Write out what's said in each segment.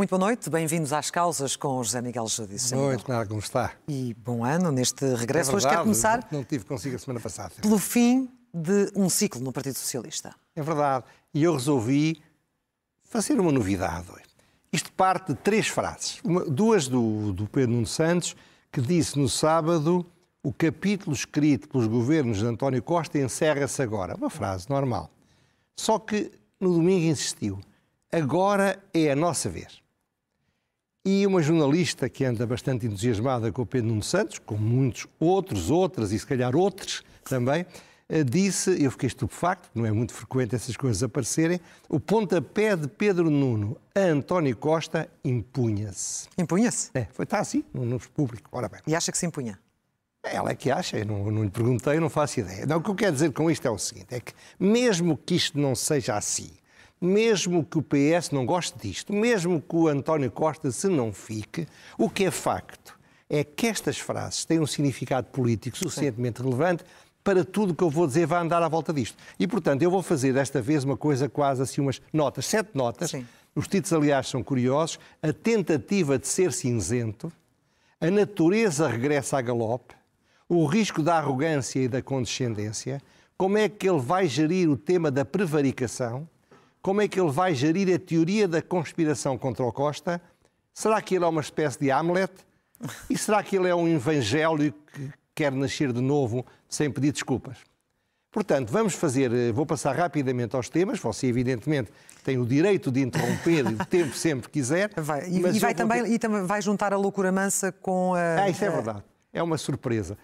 Muito boa noite, bem-vindos às causas com o José Miguel Judice. Boa noite, Clara, como está? E bom ano neste regresso. É Hoje quero começar Não tive consigo a semana passada. pelo fim de um ciclo no Partido Socialista. É verdade. E eu resolvi fazer uma novidade hoje. Isto parte de três frases. Uma- duas do, do Pedro Nuno Santos, que disse no sábado o capítulo escrito pelos governos de António Costa encerra-se agora. Uma frase normal. Só que no domingo insistiu. Agora é a nossa vez. E uma jornalista que anda bastante entusiasmada com o Pedro Nuno Santos, com muitos outros, outras e se calhar outros também, eh, disse, eu fiquei estupefacto, não é muito frequente essas coisas aparecerem, o pontapé de Pedro Nuno a António Costa impunha-se. Impunha-se? É, foi, está assim, no, no público. Ora bem, E acha que se impunha? ela é que acha, eu não, não lhe perguntei, eu não faço ideia. Não, o que eu quero dizer com isto é o seguinte, é que mesmo que isto não seja assim, mesmo que o PS não goste disto, mesmo que o António Costa se não fique, o que é facto é que estas frases têm um significado político suficientemente relevante para tudo o que eu vou dizer vai andar à volta disto. E, portanto, eu vou fazer desta vez uma coisa quase assim, umas notas, sete notas. Sim. Os títulos, aliás, são curiosos. A tentativa de ser cinzento, a natureza regressa a galope, o risco da arrogância e da condescendência, como é que ele vai gerir o tema da prevaricação, como é que ele vai gerir a teoria da conspiração contra o Costa, será que ele é uma espécie de Hamlet? E será que ele é um evangelho que quer nascer de novo sem pedir desculpas? Portanto, vamos fazer, eh, vou passar rapidamente aos temas, você evidentemente tem o direito de interromper o tempo sempre que quiser. Vai. E, e vai também, ter- e também vai juntar a loucura mansa com a. ah, isso é a- verdade. É uma surpresa.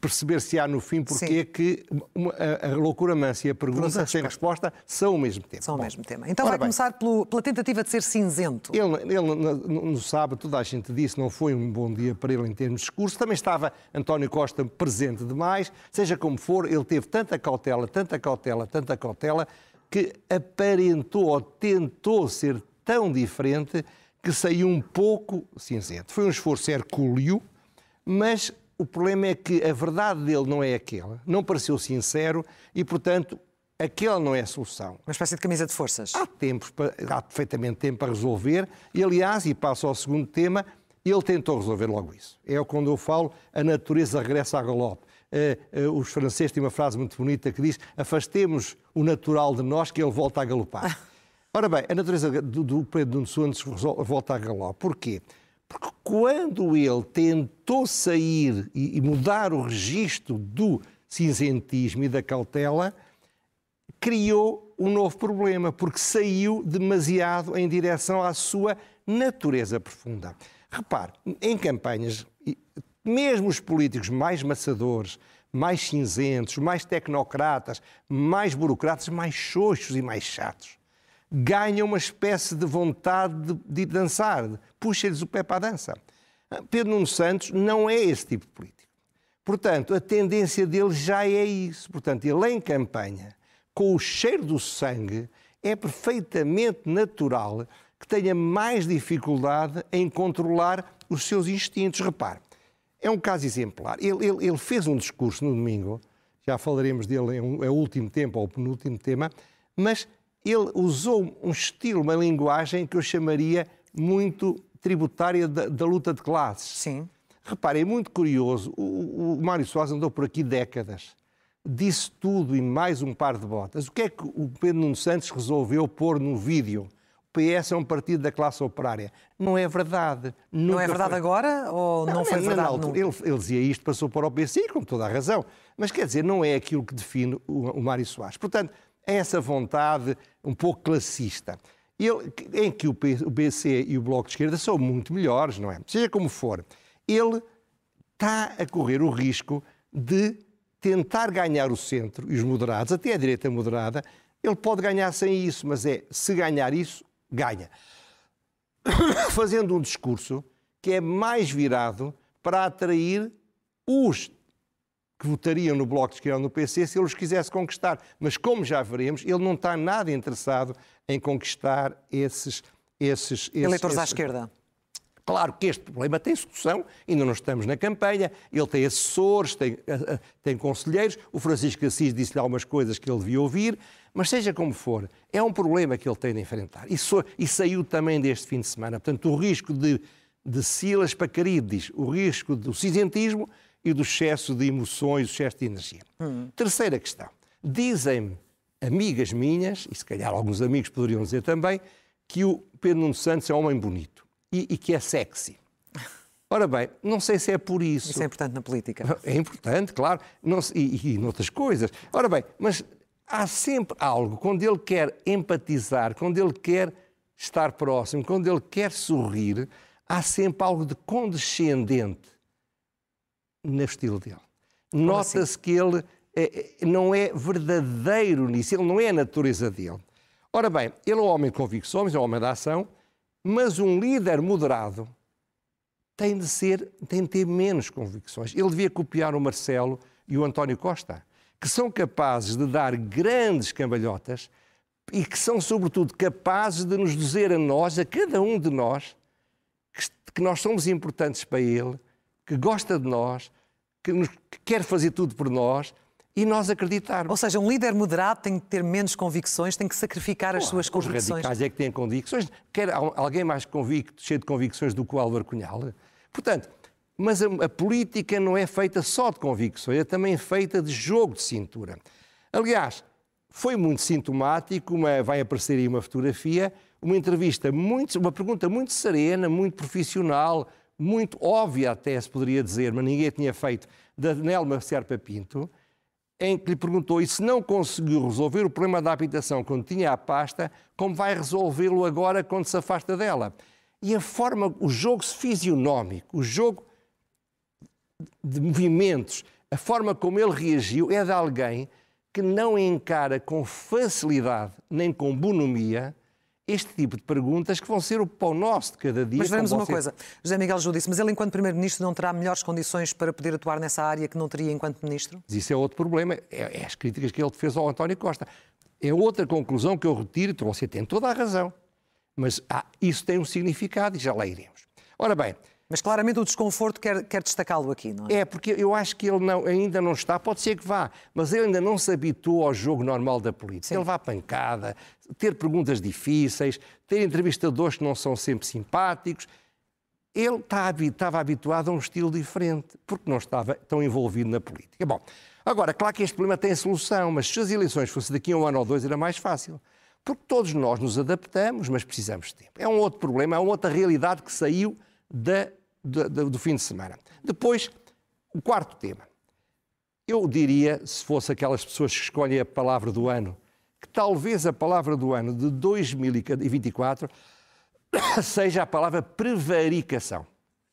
Perceber se há no fim porque Sim. é que uma- a, a loucura mansa e a pergunta Pergunta sem resposta são o mesmo tempo. São o mesmo tema. Então vai bem, começar pelo- pela tentativa de ser cinzento. Ele, ele no, no- no sábado, toda a gente disse, não foi um bom dia para ele em termos de discurso. Também estava António Costa presente demais. Seja como for, ele teve tanta cautela, tanta cautela, tanta cautela, que aparentou ou tentou ser tão diferente que saiu um pouco cinzento. Foi um esforço hercúleo, mas o problema é que a verdade dele não é aquela. Não pareceu sincero e, portanto, aquela não é a solução. Uma espécie de camisa de forças. Há, tempos, para- há perfeitamente tempo para resolver e, aliás, e passo ao segundo tema, ele tentou resolver logo isso. É quando eu falo, a natureza regressa a galope. Eh, eh, os franceses têm uma frase muito bonita que diz afastemos o natural de nós que ele volta a galopar. Ora bem, a natureza do, do Pedro Nuno Santos volta a galope. Porquê? Porque quando ele tentou sair e, mudar o registro do cinzentismo e da cautela, criou um novo problema, porque saiu demasiado em direção à sua natureza profunda. Repare, em campanhas, mesmo os políticos mais maçadores, mais cinzentos, mais tecnocratas, mais burocratas, mais xoxos e mais chatos, ganham uma espécie de vontade de, de dançar, puxa-lhes o pé para a dança. Pedro Nuno Santos não é esse tipo de político. Portanto, a tendência dele já é isso. Portanto, ele em campanha, com o cheiro do sangue, é perfeitamente natural que tenha mais dificuldade em controlar os seus instintos. Repare, é um caso exemplar. Ele, ele- ele fez um discurso no domingo, já falaremos dele, é, um, é o último tempo ou penúltimo tema, mas ele usou um estilo, uma linguagem que eu chamaria muito tributária da, da luta de classes. Sim. Reparem, é muito curioso, o, o Mário Soares andou por aqui décadas, disse tudo e mais um par de botas. O que é que o Pedro Nuno Santos resolveu pôr no vídeo? O PS é um partido da classe operária. Não é verdade. Não é Nunca verdade foi. agora ou não, foi na- na verdade altura. nunca? Ele, ele dizia isto, passou para o PC, com toda a razão. Mas quer dizer, não é aquilo que define o, o Mário Soares. Portanto, é essa vontade um pouco classista. Ele, em que o BC e o Bloco de Esquerda são muito melhores, não é? Seja como for, ele está a correr o risco de tentar ganhar o centro e os moderados, até a direita moderada, ele pode ganhar sem isso, mas é, se ganhar isso, ganha. Fazendo um discurso que é mais virado para atrair os que votariam no Bloco de Esquerda ou no PC se ele os quisesse conquistar. Mas, como já veremos, ele não está nada interessado em conquistar esses... esses, esses Eleitores esses... à esquerda. Claro que este problema tem solução, ainda não estamos na campanha, ele tem assessores, tem, eh, eh, tem conselheiros, o Francisco Assis disse-lhe algumas coisas que ele devia ouvir, mas seja como for, é um problema que ele tem de enfrentar. E, so, e saiu também deste fim de semana. Portanto, o risco de, de Silas Pacarides, o risco do cinzentismo e do excesso de emoções, o excesso de energia. Hum. Terceira questão. Dizem-me amigas minhas, e se calhar alguns amigos poderiam dizer também, que o Pedro Nuno Santos é um homem bonito e, e que é sexy. Ora bem, não sei se é por isso. Isso é importante na política. É importante, claro, não, e, e noutras coisas. Ora bem, mas há sempre algo, quando ele quer empatizar, quando ele quer estar próximo, quando ele quer sorrir, há sempre algo de condescendente no estilo dele. Nota-se assim? que ele é, é, não é verdadeiro nisso, ele não é a natureza dele. Ora bem, ele é um homem de convicções, é um homem da ação, mas um líder moderado tem de ser, tem de ter menos convicções. Ele devia copiar o Marcelo e o António Costa, que são capazes de dar grandes cambalhotas e que são, sobretudo, capazes de nos dizer a nós, a cada um de nós, que, que nós somos importantes para ele, que gosta de nós, que, nos, que quer fazer tudo por nós e nós acreditarmos. Ou seja, um líder moderado tem que ter menos convicções, tem que sacrificar as suas convicções. Os radicais é que têm convicções. Quer alguém mais convicto, cheio de convicções do que o Álvaro Cunhal? Portanto, mas a, a, política não é feita só de convicções, é também feita de jogo de cintura. Aliás, foi muito sintomático, uma, vai aparecer aí uma fotografia, uma entrevista, muito, uma pergunta muito serena, muito profissional, muito óbvia até se poderia dizer, mas ninguém tinha feito, da Nelma Serpa Pinto, em que lhe perguntou e se não conseguiu resolver o problema da habitação quando tinha a pasta, como vai resolvê-lo agora quando se afasta dela? E a forma, o jogo fisionómico, o jogo de movimentos, a forma como ele reagiu é de alguém que não encara com facilidade nem com bonomia este tipo de perguntas que vão ser o pão nosso de cada dia. Mas vemos uma coisa, José Miguel Júdice, disse, mas ele enquanto Primeiro-Ministro não terá melhores condições para poder atuar nessa área que não teria enquanto Ministro? Mas isso é outro problema, é, é as críticas que ele fez ao António Costa. É outra conclusão que eu retiro, e você tem toda a razão, mas ah, isso tem um significado e já lá iremos. Ora bem, mas claramente o desconforto quer, quer destacá-lo aqui, não é? É, porque eu acho que ele não, ainda não está, pode ser que vá, mas ele ainda não se habituou ao jogo normal da política. Sim. Ele vai à pancada, ter perguntas difíceis, ter entrevistadores que não são sempre simpáticos. Ele está, estava habituado a um estilo diferente, porque não estava tão envolvido na política. Bom, agora, claro que este problema tem solução, mas se as eleições fossem daqui a um ano ou dois era mais fácil. Porque todos nós nos adaptamos, mas precisamos de tempo. É um outro problema, é uma outra realidade que saiu da do, do, do fim de semana. Depois, o quarto tema. Eu diria, se fosse aquelas pessoas que escolhem a palavra do ano, que talvez a palavra do ano de 2024 seja a palavra prevaricação,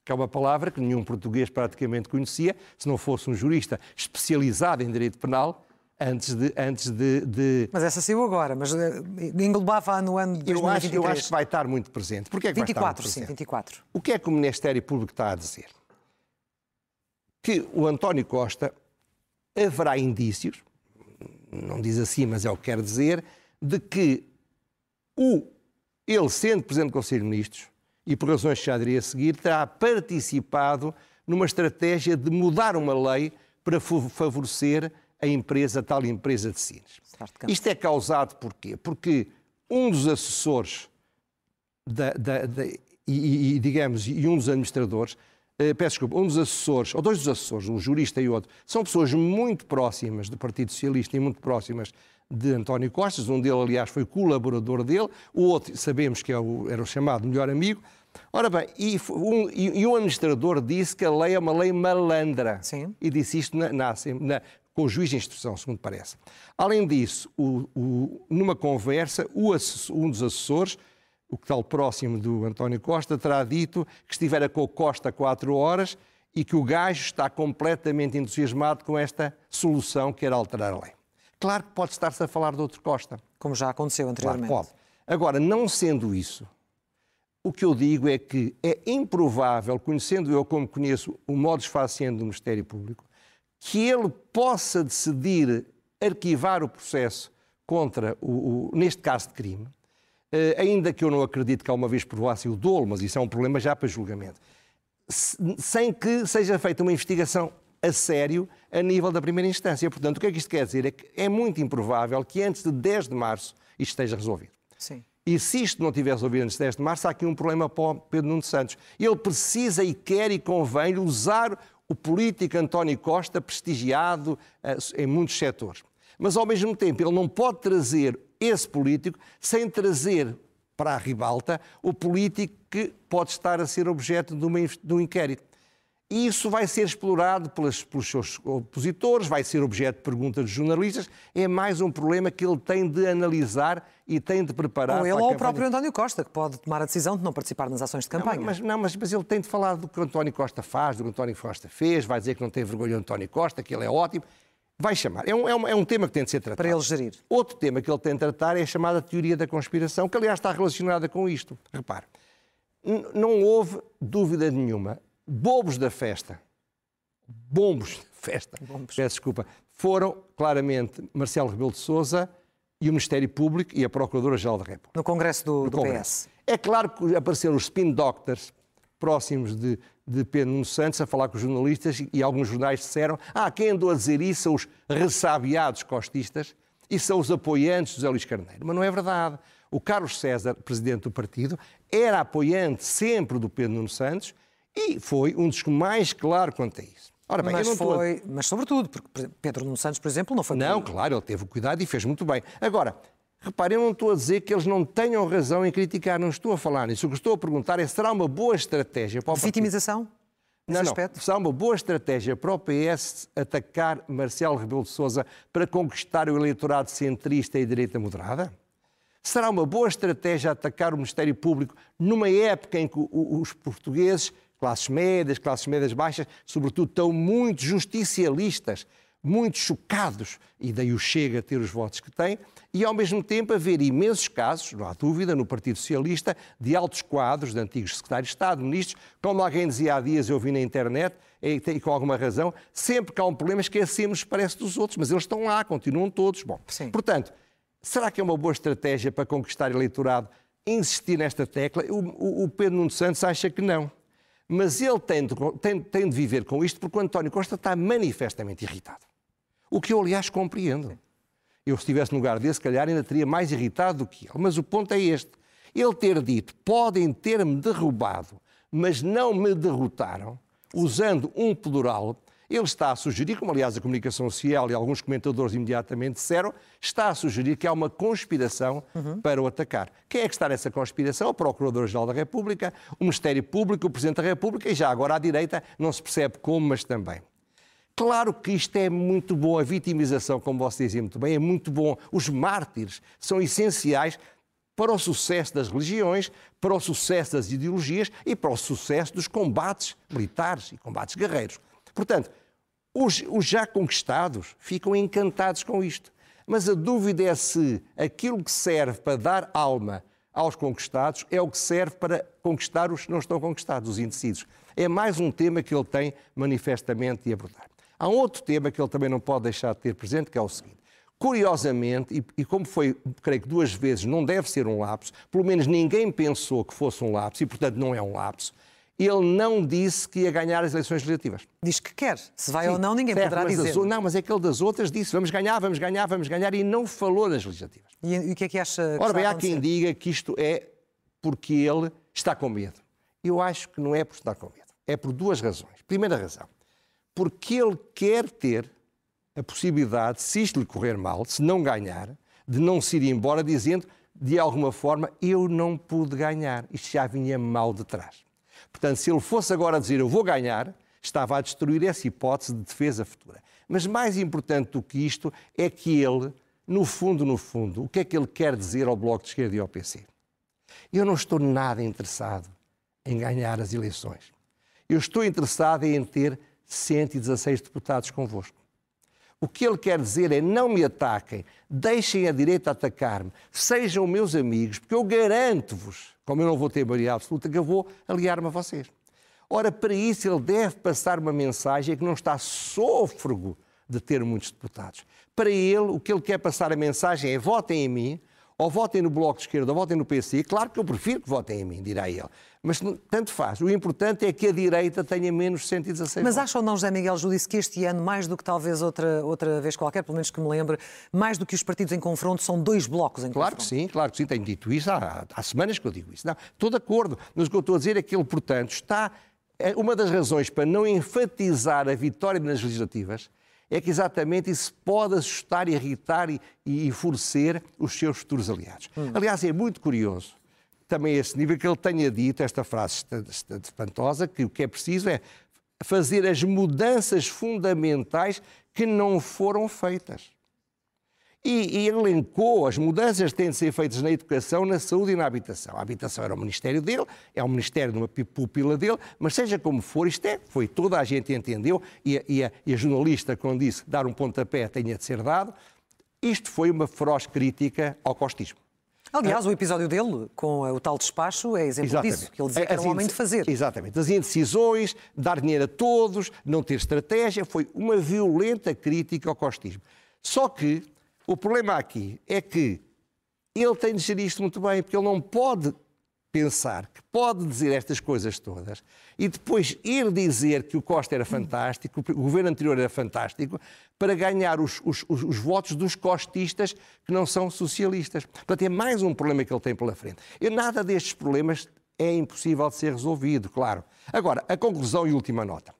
que é uma palavra que nenhum português praticamente conhecia, se não fosse um jurista especializado em direito penal, antes de. Antes de, de... Mas essa saiu agora, mas eh, englobava no ano de 2023. Eu acho, eu acho que vai estar muito presente. Porquê é que 24, vai estar muito sim, presente? 24. O que é que o Ministério Público está a dizer? Que o António Costa haverá indícios, não diz assim, mas é o que quer dizer, de que o, ele, sendo Presidente do Conselho de Ministros, e por razões que já diria a seguir, terá participado numa estratégia de mudar uma lei para favorecer a empresa, a tal empresa de Sines. Isto é causado por quê? Porque um dos assessores da, da, da, e, e, digamos, e um dos administradores, eh, peço desculpa, um dos assessores, ou dois dos assessores, um jurista e outro, são pessoas muito próximas do Partido Socialista e muito próximas de António Costas. Um deles, aliás, foi colaborador dele, o outro sabemos que é o, era o chamado melhor amigo. Ora bem, e um, e um administrador disse que a lei é uma lei malandra. Sim. E disse isto na, na, na, com o juiz de instrução, segundo parece. Além disso, o, o, numa conversa, o, um dos assessores, o que tal próximo do António Costa, terá dito que estivera com o Costa quatro horas e que o gajo está completamente entusiasmado com esta solução que era alterar a lei. Claro que pode estar-se a falar de outro Costa. Como já aconteceu anteriormente. Claro, pode. Agora, não sendo isso, O que eu digo é que é improvável, conhecendo eu como conheço o modo esfaciente do Ministério Público, que ele possa decidir arquivar o processo contra, o, o neste caso de crime, eh, ainda que eu não acredite que alguma vez provasse o dolo, mas isso é um problema já para julgamento, sem que seja feita uma investigação a sério a nível da primeira instância. Portanto, o que é que isto quer dizer? É que é muito improvável que antes de 10 de março isto esteja resolvido. Sim. E se isto não tiver resolvido antes de 10 de março, há aqui um problema para o Pedro Nuno Santos. Ele precisa e quer e convém usar o político António Costa, prestigiado uh, em muitos setores. Mas, ao mesmo tempo, ele não pode trazer esse político sem trazer para a ribalta o político que pode estar a ser objeto de, uma, de um inquérito. E isso vai ser explorado pelos, pelos seus opositores, vai ser objeto de perguntas dos jornalistas. É mais um problema que ele tem de analisar e tem de preparar. Ou ele ou o próprio António Costa, que pode tomar a decisão de não participar nas ações de campanha. Não, mas, não, mas, mas ele tem de falar do que o António Costa faz, do que o António Costa fez, vai dizer que não tem vergonha do António Costa, que ele é ótimo. Vai chamar. É um, é, um, é um, tema que tem de ser tratado. Para ele gerir. Outro tema que ele tem de tratar é a chamada teoria da conspiração, que aliás está relacionada com isto. Repare, não houve dúvida nenhuma. Bobos da festa bombos de festa, bombos. peço desculpa, foram claramente Marcelo Rebelo de Sousa e o Ministério Público e a Procuradora-Geral da República. No Congresso do, no do Congresso. PS. É claro que apareceram os spin doctors próximos de, de Pedro Nuno Santos a falar com os jornalistas e, alguns jornais disseram ah, quem andou a dizer isso são os ressabiados costistas e são os apoiantes do Zé Luís Carneiro. Mas não é verdade. O Carlos César, presidente do partido, era apoiante sempre do Pedro Nuno Santos e foi um dos mais claro quanto a isso. Ora bem, mas, foi, a... mas sobretudo, porque Pedro Nuno Santos, por exemplo, não foi... Não, claro, ele teve cuidado e fez muito bem. Agora, reparem, eu não estou a dizer que eles não tenham razão em criticar, não estou a falar nisso. O que estou a perguntar é, será uma boa estratégia para o Vitimização? Não, não. Aspecto? Será uma boa estratégia para o PS atacar Marcelo Rebelo de Sousa para conquistar o eleitorado centrista e direita moderada? Será uma boa estratégia atacar o Ministério Público numa época em que os portugueses classes médias, classes médias baixas, sobretudo, estão muito justicialistas, muito chocados, e daí o Chega a ter os votos que tem, e ao mesmo tempo haver imensos casos, não há dúvida, no Partido Socialista, de altos quadros, de antigos secretários de Estado, ministros, como alguém dizia há dias, eu vi na internet, e com alguma razão, sempre que há um problema esquecemos, parece, dos outros, mas eles estão lá, continuam todos. Bom, Sim. portanto, será que é uma boa estratégia para conquistar eleitorado insistir nesta tecla? O, o, Pedro Nuno Santos acha que não. Mas ele tem de, tem, tem de viver com isto porque o António Costa está manifestamente irritado. O que eu, aliás, compreendo. Eu, se estivesse no lugar dele, se calhar ainda teria mais irritado do que ele. Mas o ponto é este. Ele ter dito, podem ter-me derrubado, mas não me derrotaram, usando um plural, ele está a sugerir, como aliás a comunicação social e alguns comentadores imediatamente disseram, está a sugerir que há uma conspiração uhum. para o atacar. Quem é que está nessa conspiração? O Procurador-Geral da República, o Ministério Público, o Presidente da República e já agora à direita, não se percebe como, mas também. Claro que isto é muito bom, a vitimização, como você dizia muito bem, é muito bom. Os mártires são essenciais para o sucesso das religiões, para o sucesso das ideologias e para o sucesso dos combates militares e combates guerreiros. Portanto, os, os já conquistados ficam encantados com isto. Mas a dúvida é se aquilo que serve para dar alma aos conquistados é o que serve para conquistar os que não estão conquistados, os indecisos. É mais um tema que ele tem manifestamente de abordar. Há um outro tema que ele também não pode deixar de ter presente, que é o seguinte. Curiosamente, e, e, como foi, creio que duas vezes, não deve ser um lapso, pelo menos ninguém pensou que fosse um lapso, e portanto não é um lapso, ele não disse que ia ganhar as eleições legislativas. Diz que quer. Se vai Sim, ou não, ninguém certo, poderá dizer. não, mas aquele das outras disse vamos ganhar, vamos ganhar, vamos ganhar e não falou nas legislativas. E, e o que é que acha que Ora bem, há quem diga que isto é porque ele está com medo. Eu acho que não é por estar com medo. É por duas razões. Primeira razão, porque ele quer ter a possibilidade, se isto lhe correr mal, se não ganhar, de não se ir embora dizendo, de alguma forma, eu não pude ganhar. Isto já vinha mal de trás. Portanto, se ele fosse agora dizer eu vou ganhar, estava a destruir essa hipótese de defesa futura. Mas mais importante do que isto é que ele, no fundo, no fundo, o que é que ele quer dizer ao Bloco de Esquerda e ao PC? Eu não estou nada interessado em ganhar as eleições. Eu estou interessado em ter 116 deputados convosco. O que ele quer dizer é não me ataquem, deixem a direita atacar-me, sejam meus amigos, porque eu garanto-vos, como eu não vou ter maioria absoluta, que eu vou aliar-me a vocês. Ora, para isso ele deve passar uma mensagem que não está sôfrego de ter muitos deputados. Para ele, o que ele quer passar a mensagem é votem em mim, ou votem no Bloco de Esquerda, ou votem no PC. Claro que eu prefiro que votem em mim, dirá ele. Mas tanto faz. O importante é que a direita tenha menos 116 Mas acha ou não, José Miguel Júdice, que este ano, mais do que talvez outra, outra vez qualquer, pelo menos que me lembre, mais do que os partidos em confronto, são dois blocos em claro confronto? Claro que sim, claro que sim. Tenho dito isso há, há semanas que eu digo isso. Não, estou de acordo. Mas o que eu estou a dizer é que ele, portanto, está... É uma das razões para não enfatizar a vitória nas legislativas é que exatamente isso pode assustar, irritar e, e enfurecer os seus futuros aliados. Hum. Aliás, é muito curioso também esse nível que ele tenha dito esta frase espantosa, que o que é preciso é fazer as mudanças fundamentais que não foram feitas. E, e elencou as mudanças que têm de ser feitas na educação, na saúde e na habitação. A habitação era o ministério dele, é o ministério de uma pupila dele, mas seja como for, isto é, foi toda a gente entendeu, e a, e a, e a jornalista, quando disse dar um pontapé tenha de ser dado, isto foi uma feroz crítica ao costismo. Aliás, o episódio dele com o tal despacho é exemplo Exatamente. disso, que ele dizia que era um homem de fazer. Exatamente. As indecisões, dar dinheiro a todos, não ter estratégia, foi uma violenta crítica ao costismo. Só que o problema aqui é que ele tem de gerir isto muito bem, porque ele não pode pensar que pode dizer estas coisas todas e depois ir dizer que o Costa era fantástico, o governo anterior era fantástico, para ganhar os, os, os, os votos dos costistas que não são socialistas. Portanto, é mais um problema que ele tem pela frente. E nada destes problemas é impossível de ser resolvido, claro. Agora, a conclusão e última nota.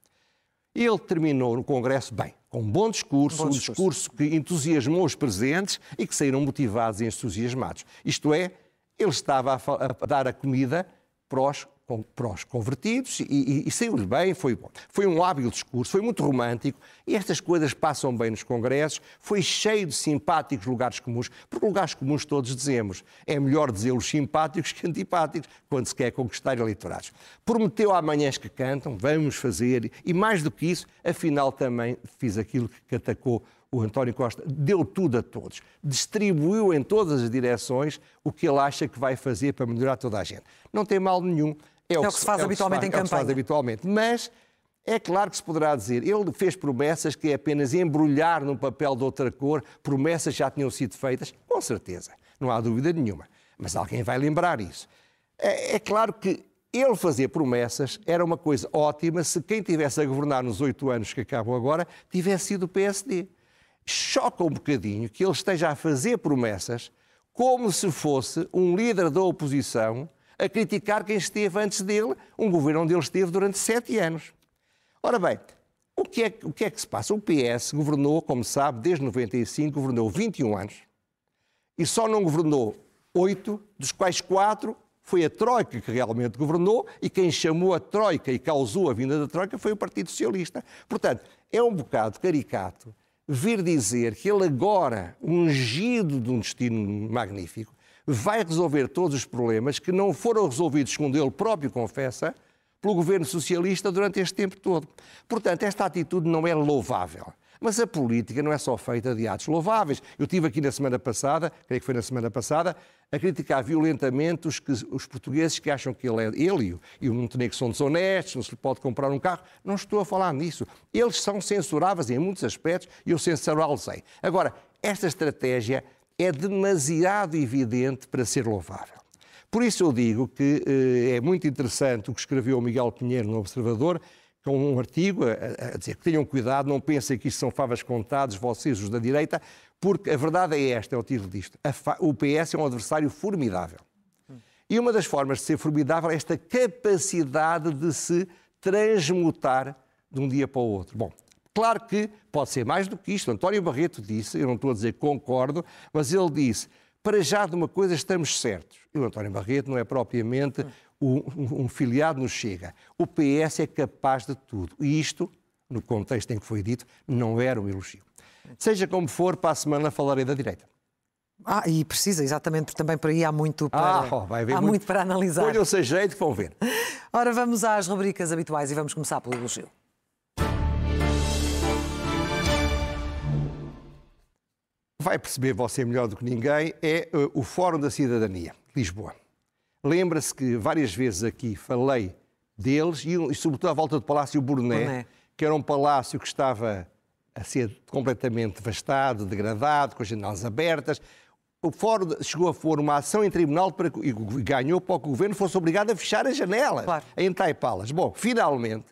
Ele terminou no Congresso bem, com um bom discurso, bom discurso. um discurso que entusiasmou os presentes e que saíram motivados e entusiasmados. Isto é, ele estava a, a dar a comida para os, para os convertidos e, e, e saiu-lhe bem, foi bom. Foi um hábil discurso, foi muito romântico e estas coisas passam bem nos congressos. Foi cheio de simpáticos lugares comuns, porque lugares comuns todos dizemos. É melhor dizê-los simpáticos que antipáticos quando se quer conquistar eleitorados. Prometeu amanhãs que cantam, vamos fazer, e mais do que isso, afinal também fiz aquilo que atacou o António Costa deu tudo a todos, distribuiu em todas as direções o que ele acha que vai fazer para melhorar toda a gente. Não tem mal nenhum. É, é o, que se faz é habitualmente em campanha. É o que se faz habitualmente. Mas é claro que se poderá dizer, ele fez promessas que é apenas embrulhar num papel de outra cor, promessas já tinham sido feitas, com certeza, não há dúvida nenhuma. Mas alguém vai lembrar isso. É, é claro que ele fazer promessas era uma coisa ótima se quem tivesse a governar nos oito anos que acabam agora tivesse sido o PSD choca um bocadinho que ele esteja a fazer promessas como se fosse um líder da oposição a criticar quem esteve antes dele, um governo onde ele esteve durante sete anos. Ora bem, o que, é, o que é que se passa? O PS governou, como sabe, desde 95, governou 21 anos e só não governou oito, dos quais quatro foi a Troika que realmente governou e quem chamou a Troika e causou a vinda da Troika foi o Partido Socialista. Portanto, é um bocado caricato vir dizer que ele agora, ungido de um destino magnífico, vai resolver todos os problemas que não foram resolvidos, segundo ele próprio confessa, pelo governo socialista durante este tempo todo. Portanto, esta atitude não é louvável. Mas a política não é só feita de atos louváveis. Eu tive aqui na semana passada, creio que foi na semana passada, a criticar violentamente os, que, os portugueses que acham que ele é ele e o Montenegro são desonestos, não se lhe pode comprar um carro. Não estou a falar nisso. Eles são censuráveis em muitos aspectos e eu censurá-los-ei. Agora, esta estratégia é demasiado evidente para ser louvável. Por isso eu digo que eh, é muito interessante o que escreveu o Miguel Pinheiro no Observador, com um artigo a, a, dizer que tenham cuidado, não pensem que isto são favas contadas, vocês, os da direita, porque a verdade é esta, é o título disto. o PS é um adversário formidável. E uma das formas de ser formidável é esta capacidade de se transmutar de um dia para o outro. Bom, claro que pode ser mais do que isto. António Barreto disse, eu não estou a dizer concordo, mas ele disse, para já de uma coisa estamos certos. E o António Barreto não é propriamente um, um, filiado nos Chega. O PS é capaz de tudo. E isto, no contexto em que foi dito, não era um elogio. Seja como for, para a semana falarei da direita. Ah, e precisa, exatamente, porque também por aí há muito para, ah, oh, há muito, muito para analisar. Ponham-se jeito que vão ver. Ora, vamos às rubricas habituais e vamos começar pelo elogio. Vai perceber você melhor do que ninguém, é uh, o Fórum da Cidadania, Lisboa. Lembra-se que várias vezes aqui falei deles e, e sobretudo à volta do Palácio Burné, Burné, que era um palácio que estava a ser completamente devastado, degradado, com as janelas abertas. O Fórum chegou a pôr uma ação em tribunal para, e ganhou para que o governo fosse obrigado a fechar as janelas, claro. a entaipá-las. Bom, finalmente,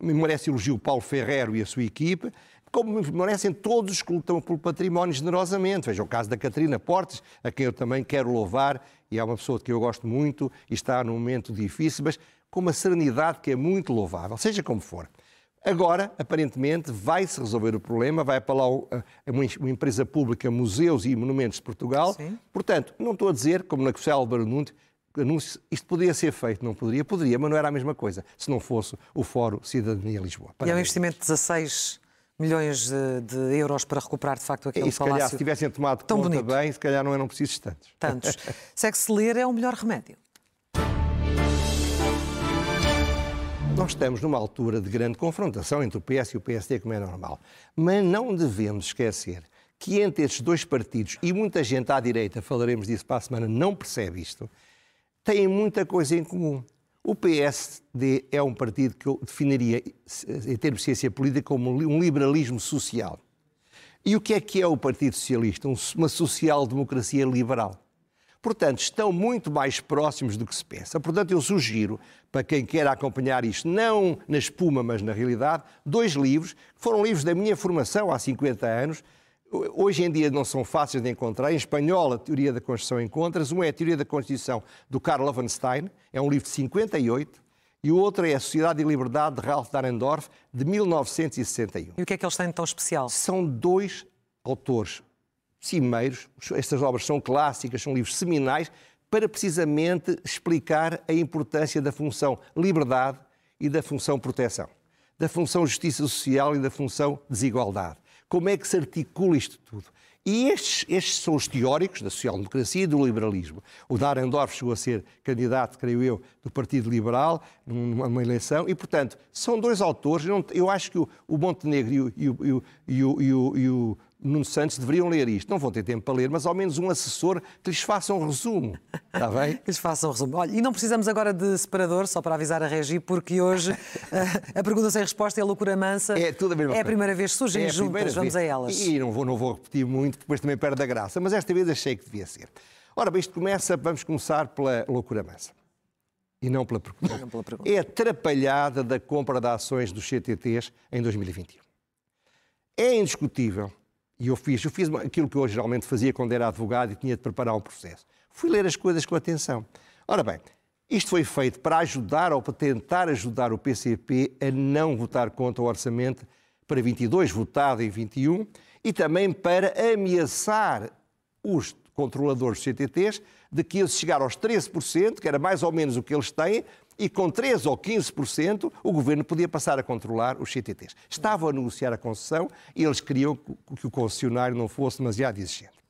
merece elogio o Paulo Ferrero e a sua equipe, como merecem todos os que lutam pelo património generosamente. Veja o caso da Catarina Portes, a quem eu também quero louvar, e é uma pessoa que eu gosto muito e está num momento difícil, mas com uma serenidade que é muito louvável, seja como for. Agora, aparentemente, vai-se resolver o problema, vai para lá uma empresa pública, Museus e Monumentos de Portugal. Sim. Portanto, não estou a dizer, como na Nunes, anúncio, isto poderia ser feito, não poderia? Poderia, mas não era a mesma coisa, se não fosse o Fórum Cidadania Lisboa. Parabéns. E é um investimento de 16 milhões de, de, euros para recuperar, de facto, aquele e, se palácio calhar, se tivessem tomado tão conta bonito. bem, se calhar não eram precisos tantos. Tantos. Segue-se ler é o melhor remédio. Nós estamos numa altura de grande confrontação entre o PS e o PSD, como é normal. Mas não devemos esquecer que entre estes dois partidos, e muita gente à direita, falaremos disso para a semana, não percebe isto, têm muita coisa em comum. O PSD é um partido que eu definiria, em termos de ciência política, como um liberalismo social. E o que é que é o Partido Socialista? Uma social-democracia liberal. Portanto, estão muito mais próximos do que se pensa. Portanto, eu sugiro, para quem quer acompanhar isto, não na espuma, mas na realidade, dois livros, que foram livros da minha formação há 50 anos. Hoje em dia não são fáceis de encontrar. Em espanhol, a Teoria da Constituição encontras. Um é a Teoria da Constituição, do Karl Lovenstein, é um livro de 58. E o outro é A Sociedade e Liberdade, de Ralph Dahrendorf, de 1961. E o que é que eles têm de tão especial? São dois autores cimeiros, estas obras são clássicas, são livros seminais, para precisamente explicar a importância da função liberdade e da função proteção, da função justiça social e da função desigualdade. Como é que se articula isto tudo? E estes, estes são os teóricos da social-democracia e do liberalismo. O Dahrendorf chegou a ser candidato, creio eu, do Partido Liberal numa eleição e, portanto, são dois autores. Eu acho que o, Montenegro e o, e o, e o, e o Nuno Santos deveriam ler isto. Não vão ter tempo para ler, mas ao menos um assessor que lhes faça um resumo. Está bem? que lhes faça um resumo. Olha, e não precisamos agora de separador, só para avisar a Regi, porque hoje a, a pergunta sem resposta é a loucura mansa. É tudo a mesma É a primeira vez, surgem é juntas, vamos a elas. E não vou, não vou repetir muito, depois também perde a graça, mas esta vez achei que devia ser. Ora bem, isto começa, vamos começar pela loucura mansa. E não pela pergunta. Não pela pergunta. É a atrapalhada da compra de ações dos CTTs em 2021. É indiscutível e eu fiz, eu fiz aquilo que eu geralmente fazia quando era advogado e tinha de preparar um processo. Fui ler as coisas com atenção. Ora bem, isto foi feito para ajudar ou para tentar ajudar o PCP a não votar contra o orçamento para 22, votado em 21, e também para ameaçar os controladores dos CTTs de que eles chegar aos 13%, que era mais ou menos o que eles têm, e com 13 ou 15% o governo podia passar a controlar os CTTs. Estavam a negociar a concessão e eles queriam que o concessionário não fosse demasiado exigente.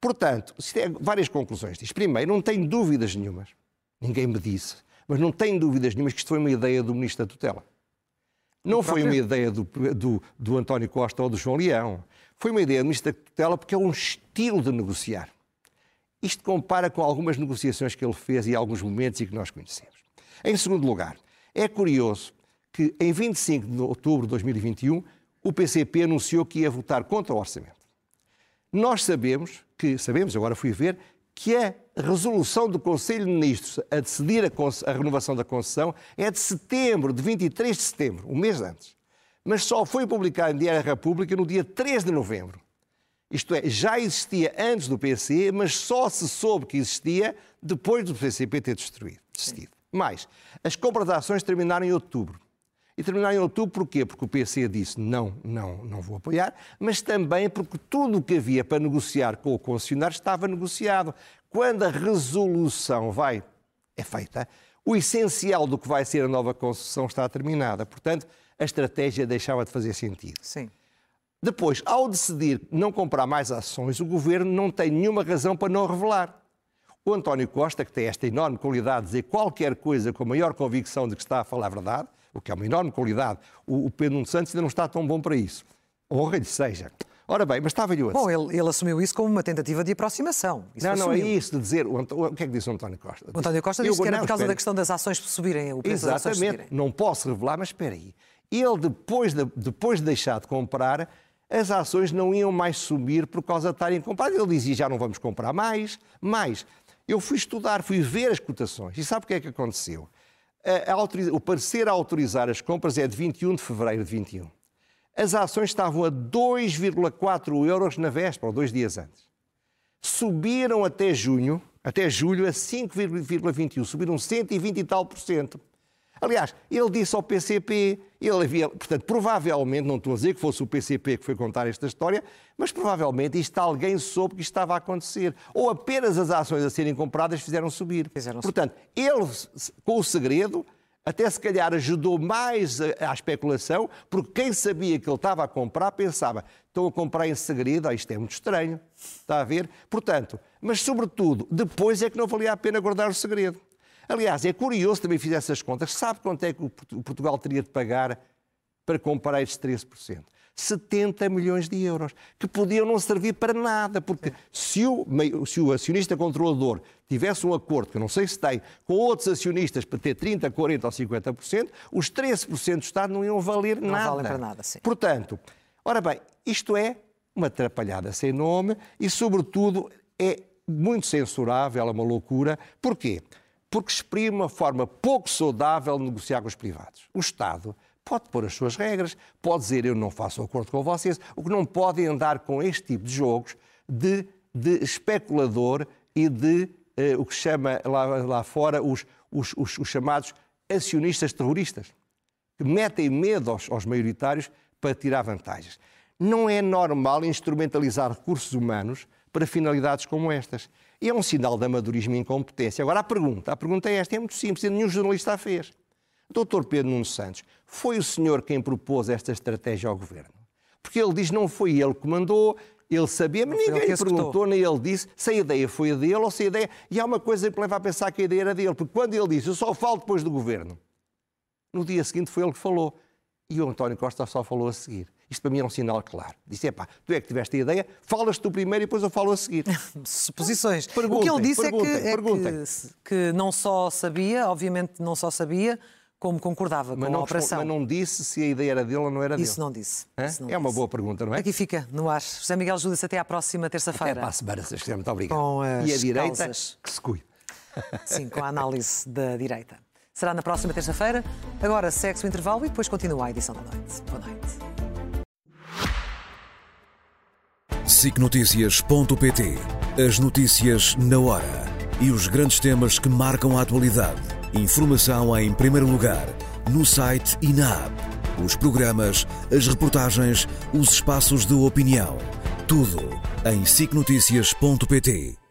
Portanto, várias conclusões disto. Primeiro, não tenho dúvidas nenhumas, ninguém me disse, mas não tenho dúvidas nenhumas que isto foi uma ideia do Ministro da Tutela. Não foi uma ideia do, do, do António Costa ou do João Leão. Foi uma ideia do Ministro da Tutela porque é um estilo de negociar. Isto compara com algumas negociações que ele fez e alguns momentos e que nós conhecemos. Em segundo lugar, é curioso que em 25 de outubro de 2021 o PCP anunciou que ia votar contra o orçamento. Nós sabemos que, sabemos, agora fui ver, que a resolução do Conselho de Ministros a decidir a, a renovação da concessão é de setembro, de 23 de setembro, um mês antes. Mas só foi publicado em Diário da República no dia 3 de novembro. Isto é, já existia antes do PC, mas só se soube que existia depois do PCP ter destruído, decidido. Mais, as compras de ações terminaram em outubro. E terminaram em outubro porquê? Porque o PC disse não, não, não vou apoiar, mas também porque tudo o que havia para negociar com o concessionário estava negociado. Quando a resolução vai, é feita, o essencial do que vai ser a nova concessão está terminada. Portanto, a estratégia deixava de fazer sentido. Sim. Depois, ao decidir não comprar mais ações, o governo não tem nenhuma razão para não revelar. O António Costa, que tem esta enorme qualidade de dizer qualquer coisa com a maior convicção de que está a falar a verdade, o que é uma enorme qualidade, o, Pedro Nuno Santos ainda não está tão bom para isso. Honra-lhe seja. Ora bem, mas estava-lhe a Bom, ele, ele, assumiu isso como uma tentativa de aproximação. Isso não, assumiu. não, é isso de dizer. O, o, que é que disse o António Costa? O António Costa disse que era por causa espere. da questão das ações subirem, o preço Exatamente. das ações subirem. Não posso revelar, mas espera aí. Ele, depois de, depois de deixar de comprar, as ações não iam mais subir por causa de estarem compradas. Ele dizia, já não vamos comprar mais. Mais, eu fui estudar, fui ver as cotações. E sabe o que é que aconteceu? A, a, o parecer a autorizar as compras é de 21 de fevereiro de 21 as ações estavam a 2,4 euros na véspera, ou dois dias antes. Subiram até junho, até julho, a 5,21, subiram 120 e tal por cento. Aliás, ele disse ao PCP, ele havia, portanto, provavelmente, não estou a dizer que fosse o PCP que foi contar esta história, mas provavelmente isto alguém soube que isto estava a acontecer. Ou apenas as ações a serem compradas fizeram subir. Fizeram portanto, ele, com o segredo, até se calhar ajudou mais à especulação, porque quem sabia que ele estava a comprar pensava, estou a comprar em segredo, ah, isto é muito estranho, está a ver? Portanto, mas sobretudo, depois é que não valia a pena guardar o segredo. Aliás, é curioso também fizer essas contas, sabe quanto é que o Portugal teria de pagar para comprar estes 13%? 70 milhões de euros, que podiam não servir para nada, porque se o, se o acionista controlador tivesse um acordo, que eu não sei se tem, com outros acionistas para ter 30%, 40% ou 50%, os 13% do Estado não iam valer não nada. Não valem para nada, sim. Portanto, ora bem, isto é uma atrapalhada sem nome e, sobretudo, é muito censurável, é uma loucura. Porquê? Porque exprime uma forma pouco saudável de negociar com os privados. O Estado pode pôr as suas regras, pode dizer eu não faço acordo com vocês. O que não pode é andar com este tipo de jogos de, de especulador e de eh, o que se chama lá, lá fora os, os, os, os, chamados acionistas terroristas, que metem medo aos, aos maioritários para tirar vantagens. Não é normal instrumentalizar recursos humanos para finalidades como estas. E é um sinal de amadorismo e incompetência. Agora, a pergunta, a pergunta é esta, é muito simples, e nenhum jornalista a fez. Doutor Pedro Nuno Santos, foi o senhor quem propôs esta estratégia ao governo? Porque ele diz não foi ele que mandou, ele sabia, mas ninguém lhe perguntou, nem ele disse se a ideia foi a dele ou se a ideia. E há uma coisa que me leva a pensar que a ideia era dele, porque quando ele disse eu só falo depois do governo, no dia seguinte foi ele que falou. E o António Costa só falou a seguir. Isto para mim é um sinal claro. Disse, pá, tu é que tiveste a ideia, falas tu primeiro e depois eu falo a seguir. Suposições. o que ele disse é, que, é que, que não só sabia, obviamente não só sabia, como concordava mas com não, a operação. Mas não disse se a ideia era dele ou não era dele. Isso não disse. Isso não é disse. uma boa pergunta, não é? Aqui fica, no ar. José Miguel Judas, até à próxima terça-feira. Até para a semana, se. Muito obrigado. Com e a direita, causas. que se cuide. Sim, com a análise da direita. Será na próxima terça-feira. Agora segue-se o intervalo e depois continua a edição da noite. Boa noite. SICNotícias.pt As notícias na hora e os grandes temas que marcam a atualidade. Informação em primeiro lugar no site e na app. Os programas, as reportagens, os espaços de opinião. Tudo em sicnoticias.pt.